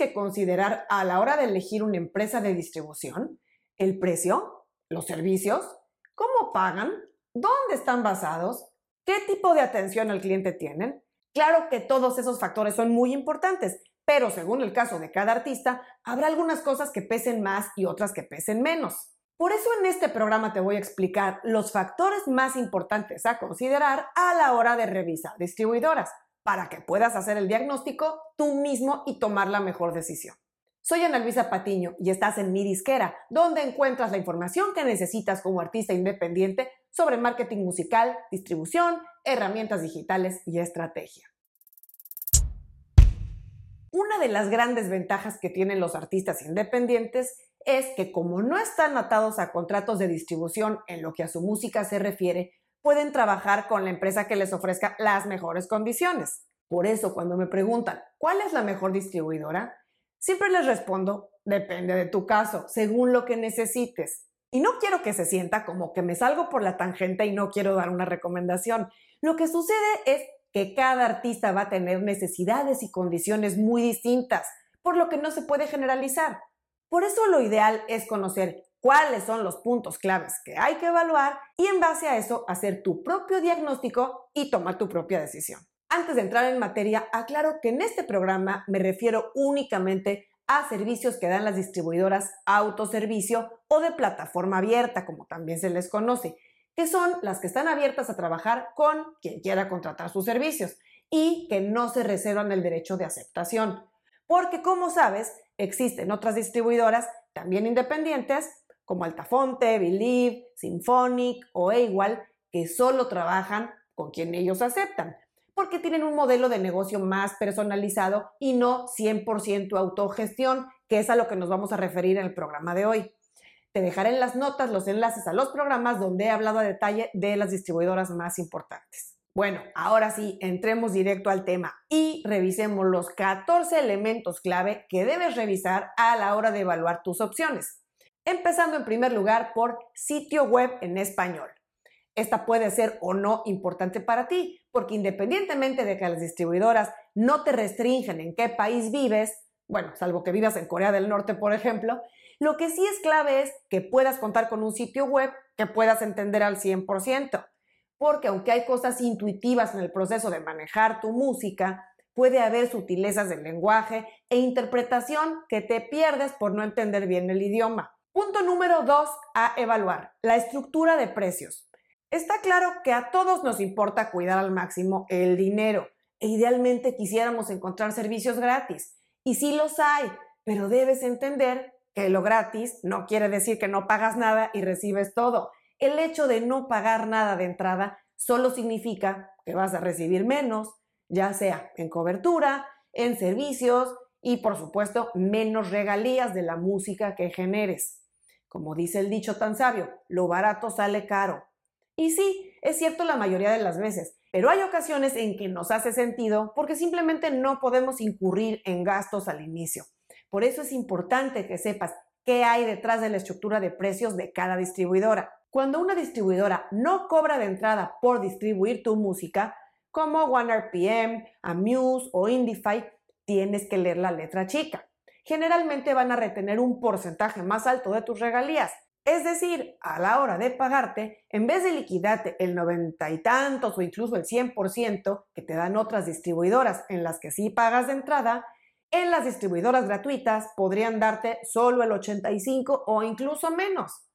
que considerar a la hora de elegir una empresa de distribución? ¿El precio? ¿Los servicios? ¿Cómo pagan? ¿Dónde están basados? ¿Qué tipo de atención al cliente tienen? Claro que todos esos factores son muy importantes, pero según el caso de cada artista, habrá algunas cosas que pesen más y otras que pesen menos. Por eso en este programa te voy a explicar los factores más importantes a considerar a la hora de revisar distribuidoras, para que puedas hacer el diagnóstico tú mismo y tomar la mejor decisión. Soy Ana Luisa Patiño y estás en mi disquera, donde encuentras la información que necesitas como artista independiente sobre marketing musical, distribución, herramientas digitales y estrategia. Una de las grandes ventajas que tienen los artistas independientes es que como no están atados a contratos de distribución en lo que a su música se refiere, pueden trabajar con la empresa que les ofrezca las mejores condiciones. Por eso cuando me preguntan, ¿cuál es la mejor distribuidora? Siempre les respondo, depende de tu caso, según lo que necesites. Y no quiero que se sienta como que me salgo por la tangente y no quiero dar una recomendación. Lo que sucede es que cada artista va a tener necesidades y condiciones muy distintas, por lo que no se puede generalizar. Por eso lo ideal es conocer cuáles son los puntos claves que hay que evaluar y en base a eso hacer tu propio diagnóstico y tomar tu propia decisión. Antes de entrar en materia, aclaro que en este programa me refiero únicamente a servicios que dan las distribuidoras autoservicio o de plataforma abierta, como también se les conoce, que son las que están abiertas a trabajar con quien quiera contratar sus servicios y que no se reservan el derecho de aceptación. Porque como sabes, existen otras distribuidoras también independientes como Altafonte, Believe, Symphonic o Igual que solo trabajan con quien ellos aceptan, porque tienen un modelo de negocio más personalizado y no 100% autogestión, que es a lo que nos vamos a referir en el programa de hoy. Te dejaré en las notas los enlaces a los programas donde he hablado a detalle de las distribuidoras más importantes. Bueno, ahora sí, entremos directo al tema y revisemos los 14 elementos clave que debes revisar a la hora de evaluar tus opciones. Empezando en primer lugar por sitio web en español. Esta puede ser o no importante para ti, porque independientemente de que las distribuidoras no te restringen en qué país vives, bueno, salvo que vivas en Corea del Norte, por ejemplo, lo que sí es clave es que puedas contar con un sitio web que puedas entender al 100% porque aunque hay cosas intuitivas en el proceso de manejar tu música, puede haber sutilezas del lenguaje e interpretación que te pierdes por no entender bien el idioma. Punto número dos a evaluar, la estructura de precios. Está claro que a todos nos importa cuidar al máximo el dinero e idealmente quisiéramos encontrar servicios gratis. Y sí los hay, pero debes entender que lo gratis no quiere decir que no pagas nada y recibes todo el hecho de no pagar nada de entrada solo significa que vas a recibir menos, ya sea en cobertura, en servicios y por supuesto menos regalías de la música que generes. Como dice el dicho tan sabio, lo barato sale caro. Y sí, es cierto la mayoría de las veces, pero hay ocasiones en que nos hace sentido porque simplemente no podemos incurrir en gastos al inicio. Por eso es importante que sepas qué hay detrás de la estructura de precios de cada distribuidora. Cuando una distribuidora no cobra de entrada por distribuir tu música, como OneRPM, Amuse o Indify, tienes que leer la letra chica. Generalmente van a retener un porcentaje más alto de tus regalías. Es decir, a la hora de pagarte, en vez de liquidarte el noventa y tantos o incluso el 100% que te dan otras distribuidoras en las que sí pagas de entrada, en las distribuidoras gratuitas podrían darte solo el 85 o incluso menos.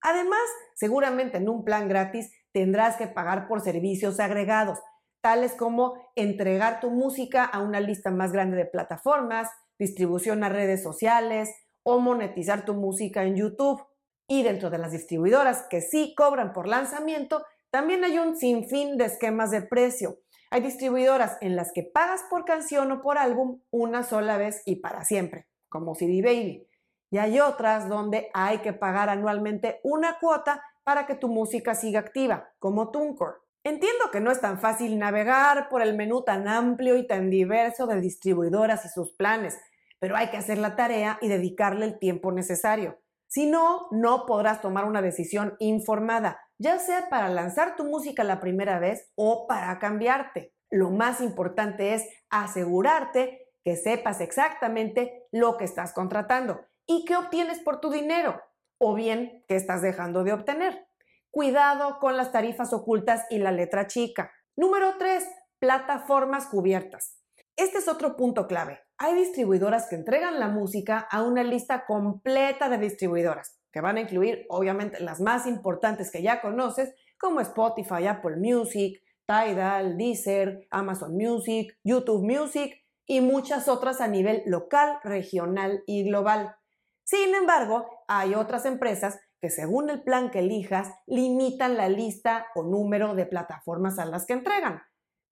Además, seguramente en un plan gratis tendrás que pagar por servicios agregados, tales como entregar tu música a una lista más grande de plataformas, distribución a redes sociales o monetizar tu música en YouTube. Y dentro de las distribuidoras que sí cobran por lanzamiento, también hay un sinfín de esquemas de precio. Hay distribuidoras en las que pagas por canción o por álbum una sola vez y para siempre, como CD Baby y hay otras donde hay que pagar anualmente una cuota para que tu música siga activa, como TuneCore. Entiendo que no es tan fácil navegar por el menú tan amplio y tan diverso de distribuidoras y sus planes, pero hay que hacer la tarea y dedicarle el tiempo necesario. Si no, no podrás tomar una decisión informada, ya sea para lanzar tu música la primera vez o para cambiarte. Lo más importante es asegurarte que sepas exactamente lo que estás contratando y qué obtienes por tu dinero o bien qué estás dejando de obtener. Cuidado con las tarifas ocultas y la letra chica. Número 3. Plataformas cubiertas. Este es otro punto clave. Hay distribuidoras que entregan la música a una lista completa de distribuidoras, que van a incluir obviamente las más importantes que ya conoces, como Spotify, Apple Music, Tidal, Deezer, Amazon Music, YouTube Music y muchas otras a nivel local, regional y global. Sin embargo, hay otras empresas que según el plan que elijas limitan la lista o número de plataformas a las que entregan.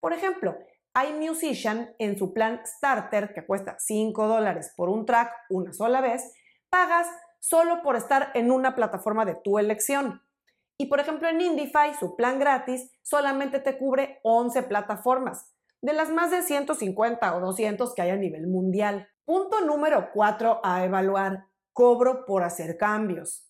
Por ejemplo, iMusician en su plan Starter, que cuesta 5 dólares por un track una sola vez, pagas solo por estar en una plataforma de tu elección. Y por ejemplo en Indify, su plan gratis solamente te cubre 11 plataformas, de las más de 150 o 200 que hay a nivel mundial. Punto número 4 a evaluar cobro por hacer cambios.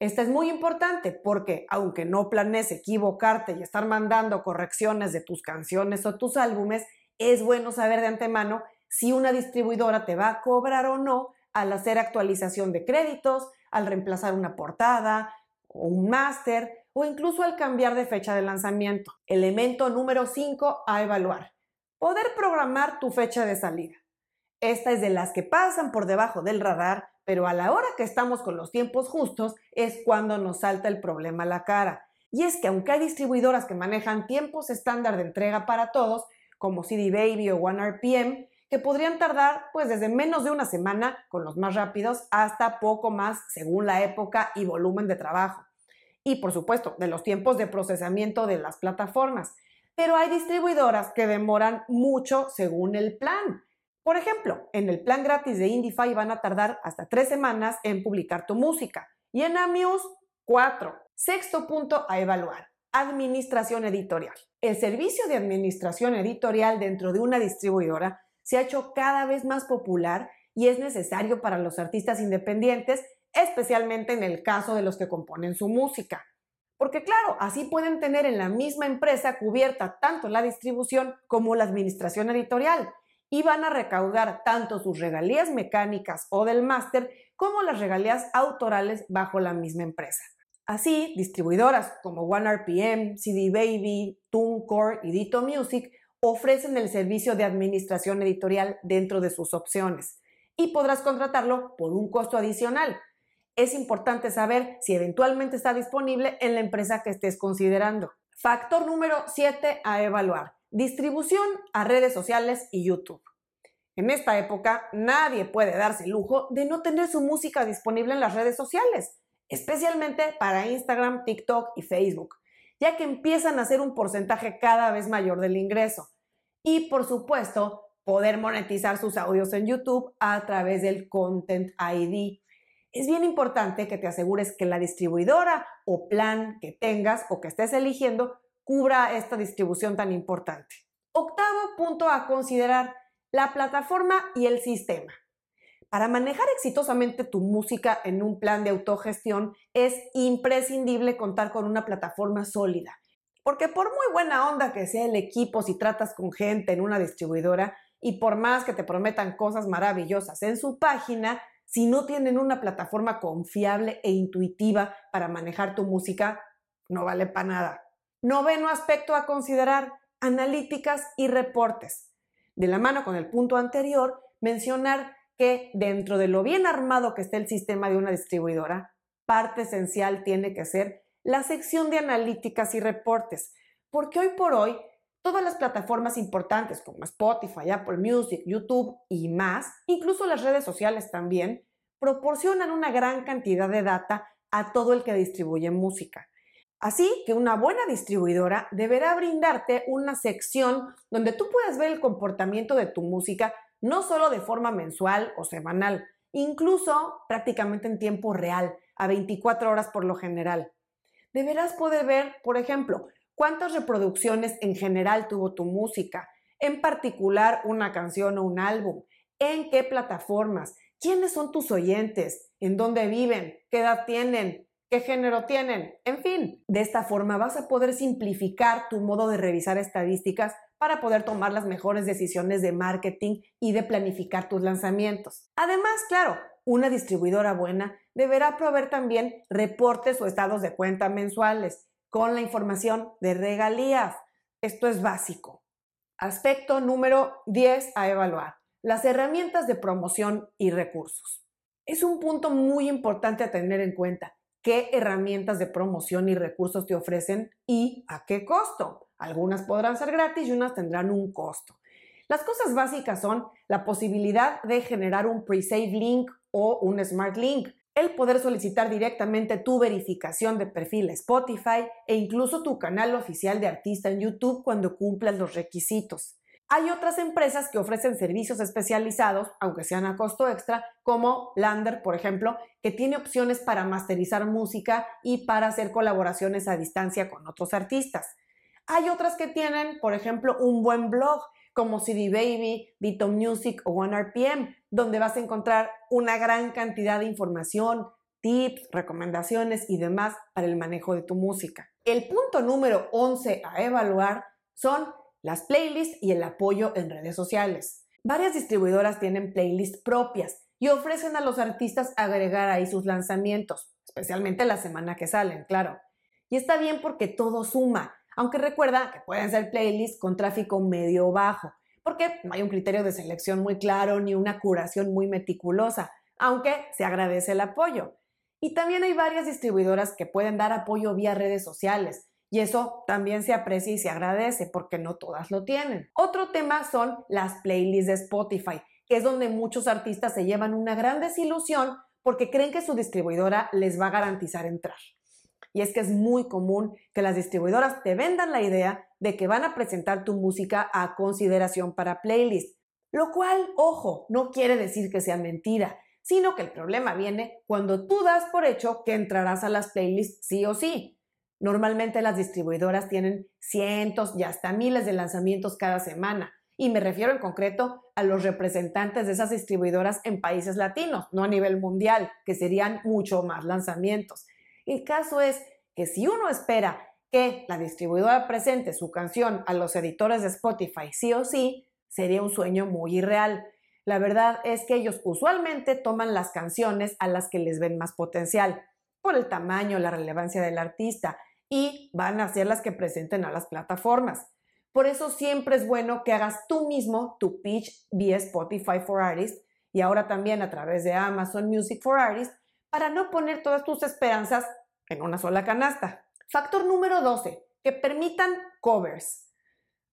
Esta es muy importante porque aunque no planees equivocarte y estar mandando correcciones de tus canciones o tus álbumes, es bueno saber de antemano si una distribuidora te va a cobrar o no al hacer actualización de créditos, al reemplazar una portada o un máster o incluso al cambiar de fecha de lanzamiento. Elemento número 5 a evaluar. Poder programar tu fecha de salida. Esta es de las que pasan por debajo del radar pero a la hora que estamos con los tiempos justos es cuando nos salta el problema a la cara. Y es que aunque hay distribuidoras que manejan tiempos estándar de entrega para todos, como CD Baby o OneRPM, que podrían tardar pues desde menos de una semana con los más rápidos hasta poco más según la época y volumen de trabajo. Y por supuesto, de los tiempos de procesamiento de las plataformas. Pero hay distribuidoras que demoran mucho según el plan. Por ejemplo, en el plan gratis de Indify van a tardar hasta tres semanas en publicar tu música y en Amuse, cuatro. Sexto punto a evaluar. Administración editorial. El servicio de administración editorial dentro de una distribuidora se ha hecho cada vez más popular y es necesario para los artistas independientes, especialmente en el caso de los que componen su música. Porque claro, así pueden tener en la misma empresa cubierta tanto la distribución como la administración editorial y van a recaudar tanto sus regalías mecánicas o del máster como las regalías autorales bajo la misma empresa. Así, distribuidoras como OneRPM, CD Baby, TuneCore y Dito Music ofrecen el servicio de administración editorial dentro de sus opciones y podrás contratarlo por un costo adicional. Es importante saber si eventualmente está disponible en la empresa que estés considerando. Factor número 7 a evaluar Distribución a redes sociales y YouTube. En esta época nadie puede darse el lujo de no tener su música disponible en las redes sociales, especialmente para Instagram, TikTok y Facebook, ya que empiezan a ser un porcentaje cada vez mayor del ingreso. Y por supuesto, poder monetizar sus audios en YouTube a través del Content ID. Es bien importante que te asegures que la distribuidora o plan que tengas o que estés eligiendo cubra esta distribución tan importante. Octavo punto a considerar, la plataforma y el sistema. Para manejar exitosamente tu música en un plan de autogestión es imprescindible contar con una plataforma sólida. Porque por muy buena onda que sea el equipo si tratas con gente en una distribuidora y por más que te prometan cosas maravillosas en su página, si no tienen una plataforma confiable e intuitiva para manejar tu música, no vale para nada. Noveno aspecto a considerar, analíticas y reportes. De la mano con el punto anterior, mencionar que dentro de lo bien armado que esté el sistema de una distribuidora, parte esencial tiene que ser la sección de analíticas y reportes, porque hoy por hoy todas las plataformas importantes como Spotify, Apple Music, YouTube y más, incluso las redes sociales también, proporcionan una gran cantidad de data a todo el que distribuye música. Así que una buena distribuidora deberá brindarte una sección donde tú puedas ver el comportamiento de tu música no solo de forma mensual o semanal, incluso prácticamente en tiempo real, a 24 horas por lo general. Deberás poder ver, por ejemplo, cuántas reproducciones en general tuvo tu música, en particular una canción o un álbum, en qué plataformas, quiénes son tus oyentes, en dónde viven, qué edad tienen, qué género tienen, en fin. De esta forma vas a poder simplificar tu modo de revisar estadísticas para poder tomar las mejores decisiones de marketing y de planificar tus lanzamientos. Además, claro, una distribuidora buena deberá proveer también reportes o estados de cuenta mensuales con la información de regalías. Esto es básico. Aspecto número 10 a evaluar. Las herramientas de promoción y recursos. Es un punto muy importante a tener en cuenta. ¿Qué herramientas de promoción y recursos te ofrecen y a qué costo? Algunas podrán ser gratis y unas tendrán un costo. Las cosas básicas son la posibilidad de generar un pre-save link o un smart link, el poder solicitar directamente tu verificación de perfil Spotify e incluso tu canal oficial de artista en YouTube cuando cumplas los requisitos. Hay otras empresas que ofrecen servicios especializados, aunque sean a costo extra, como Lander, por ejemplo, que tiene opciones para masterizar música y para hacer colaboraciones a distancia con otros artistas. Hay otras que tienen, por ejemplo, un buen blog como CD Baby, Dito Music o OneRPM, donde vas a encontrar una gran cantidad de información, tips, recomendaciones y demás para el manejo de tu música. El punto número 11 a evaluar son las playlists y el apoyo en redes sociales. Varias distribuidoras tienen playlists propias y ofrecen a los artistas agregar ahí sus lanzamientos, especialmente la semana que salen, claro. Y está bien porque todo suma aunque recuerda que pueden ser playlists con tráfico medio bajo, porque no hay un criterio de selección muy claro ni una curación muy meticulosa, aunque se agradece el apoyo. Y también hay varias distribuidoras que pueden dar apoyo vía redes sociales, y eso también se aprecia y se agradece porque no todas lo tienen. Otro tema son las playlists de Spotify, que es donde muchos artistas se llevan una gran desilusión porque creen que su distribuidora les va a garantizar entrar. Y es que es muy común que las distribuidoras te vendan la idea de que van a presentar tu música a consideración para playlist, lo cual, ojo, no quiere decir que sea mentira, sino que el problema viene cuando tú das por hecho que entrarás a las playlists sí o sí. Normalmente las distribuidoras tienen cientos y hasta miles de lanzamientos cada semana, y me refiero en concreto a los representantes de esas distribuidoras en países latinos, no a nivel mundial, que serían mucho más lanzamientos. El caso es que si uno espera que la distribuidora presente su canción a los editores de Spotify sí o sí, sería un sueño muy irreal. La verdad es que ellos usualmente toman las canciones a las que les ven más potencial, el tamaño, la relevancia del artista, y van a ser las que presenten a las plataformas. Por eso siempre es bueno que hagas tú mismo tu pitch vía Spotify for Artists y ahora también a través de Amazon Music for Artists para no poner todas tus esperanzas en una sola canasta. Factor número 12, que permitan covers.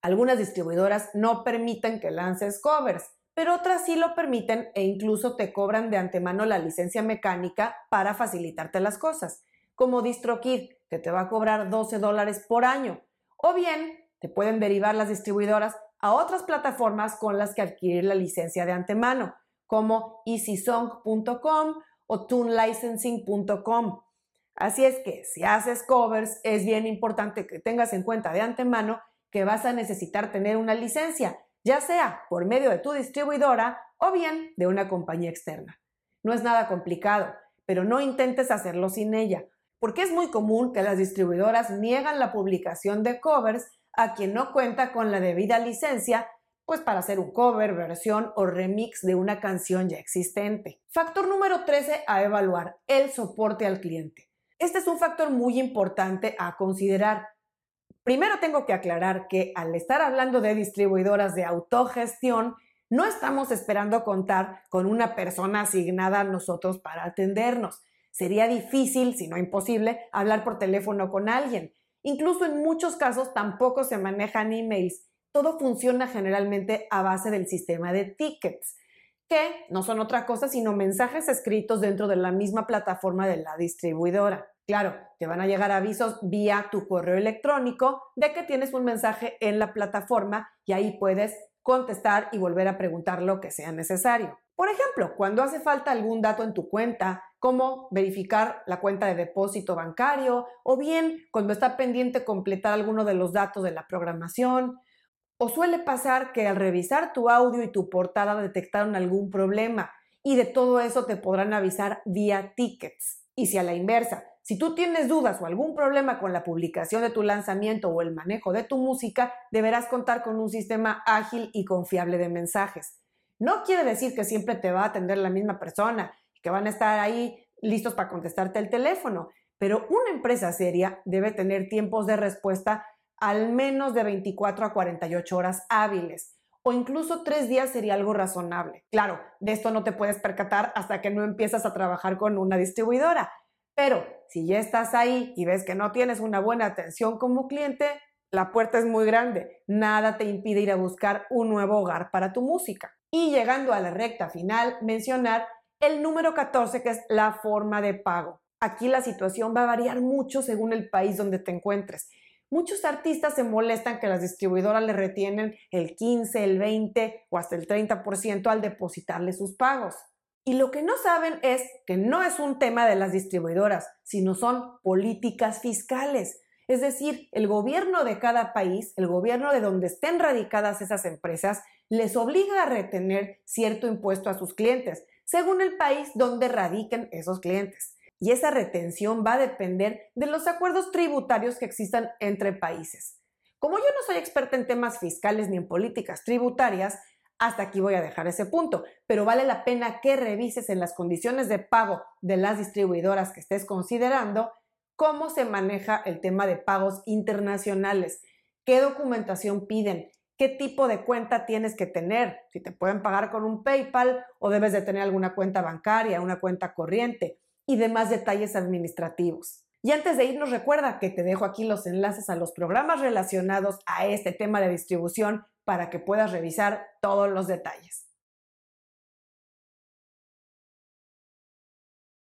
Algunas distribuidoras no permiten que lances covers, pero otras sí lo permiten e incluso te cobran de antemano la licencia mecánica para facilitarte las cosas, como DistroKid, que te va a cobrar 12 dólares por año. O bien, te pueden derivar las distribuidoras a otras plataformas con las que adquirir la licencia de antemano, como easysong.com o tunelicensing.com. Así es que si haces covers, es bien importante que tengas en cuenta de antemano que vas a necesitar tener una licencia, ya sea por medio de tu distribuidora o bien de una compañía externa. No es nada complicado, pero no intentes hacerlo sin ella, porque es muy común que las distribuidoras niegan la publicación de covers a quien no cuenta con la debida licencia, pues para hacer un cover, versión o remix de una canción ya existente. Factor número 13 a evaluar, el soporte al cliente. Este es un factor muy importante a considerar. Primero tengo que aclarar que al estar hablando de distribuidoras de autogestión, no estamos esperando contar con una persona asignada a nosotros para atendernos. Sería difícil, si no imposible, hablar por teléfono con alguien. Incluso en muchos casos tampoco se manejan emails. Todo funciona generalmente a base del sistema de tickets que no son otra cosa sino mensajes escritos dentro de la misma plataforma de la distribuidora. Claro, te van a llegar avisos vía tu correo electrónico de que tienes un mensaje en la plataforma y ahí puedes contestar y volver a preguntar lo que sea necesario. Por ejemplo, cuando hace falta algún dato en tu cuenta, como verificar la cuenta de depósito bancario, o bien cuando está pendiente completar alguno de los datos de la programación, o suele pasar que al revisar tu audio y tu portada detectaron algún problema y de todo eso te podrán avisar vía tickets. Y si a la inversa Si tú tienes dudas o algún problema con la publicación de tu lanzamiento o el manejo de tu música, deberás contar con un sistema ágil y confiable de mensajes. No quiere decir que siempre te va a atender la misma persona que van a estar ahí listos para contestarte el teléfono, pero una empresa seria debe tener tiempos de respuesta al menos de 24 a 48 horas hábiles o incluso tres días sería algo razonable. Claro, de esto no te puedes percatar hasta que no empiezas a trabajar con una distribuidora, pero si ya estás ahí y ves que no tienes una buena atención como cliente, la puerta es muy grande. Nada te impide ir a buscar un nuevo hogar para tu música. Y llegando a la recta final, mencionar el número 14, que es la forma de pago. Aquí la situación va a variar mucho según el país donde te encuentres. Muchos artistas se molestan que las distribuidoras le retienen el 15, el 20 o hasta el 30% al depositarle sus pagos. Y lo que no saben es que no es un tema de las distribuidoras, sino son políticas fiscales. Es decir, el gobierno de cada país, el gobierno de donde estén radicadas esas empresas, les obliga a retener cierto impuesto a sus clientes, según el país donde radiquen esos clientes. Y esa retención va a depender de los acuerdos tributarios que existan entre países. Como yo no soy experta en temas fiscales ni en políticas tributarias, hasta aquí voy a dejar ese punto, pero vale la pena que revises en las condiciones de pago de las distribuidoras que estés considerando cómo se maneja el tema de pagos internacionales, qué documentación piden, qué tipo de cuenta tienes que tener, si te pueden pagar con un PayPal o debes de tener alguna cuenta bancaria, una cuenta corriente y demás detalles administrativos. Y antes de irnos, recuerda que te dejo aquí los enlaces a los programas relacionados a este tema de distribución para que puedas revisar todos los detalles.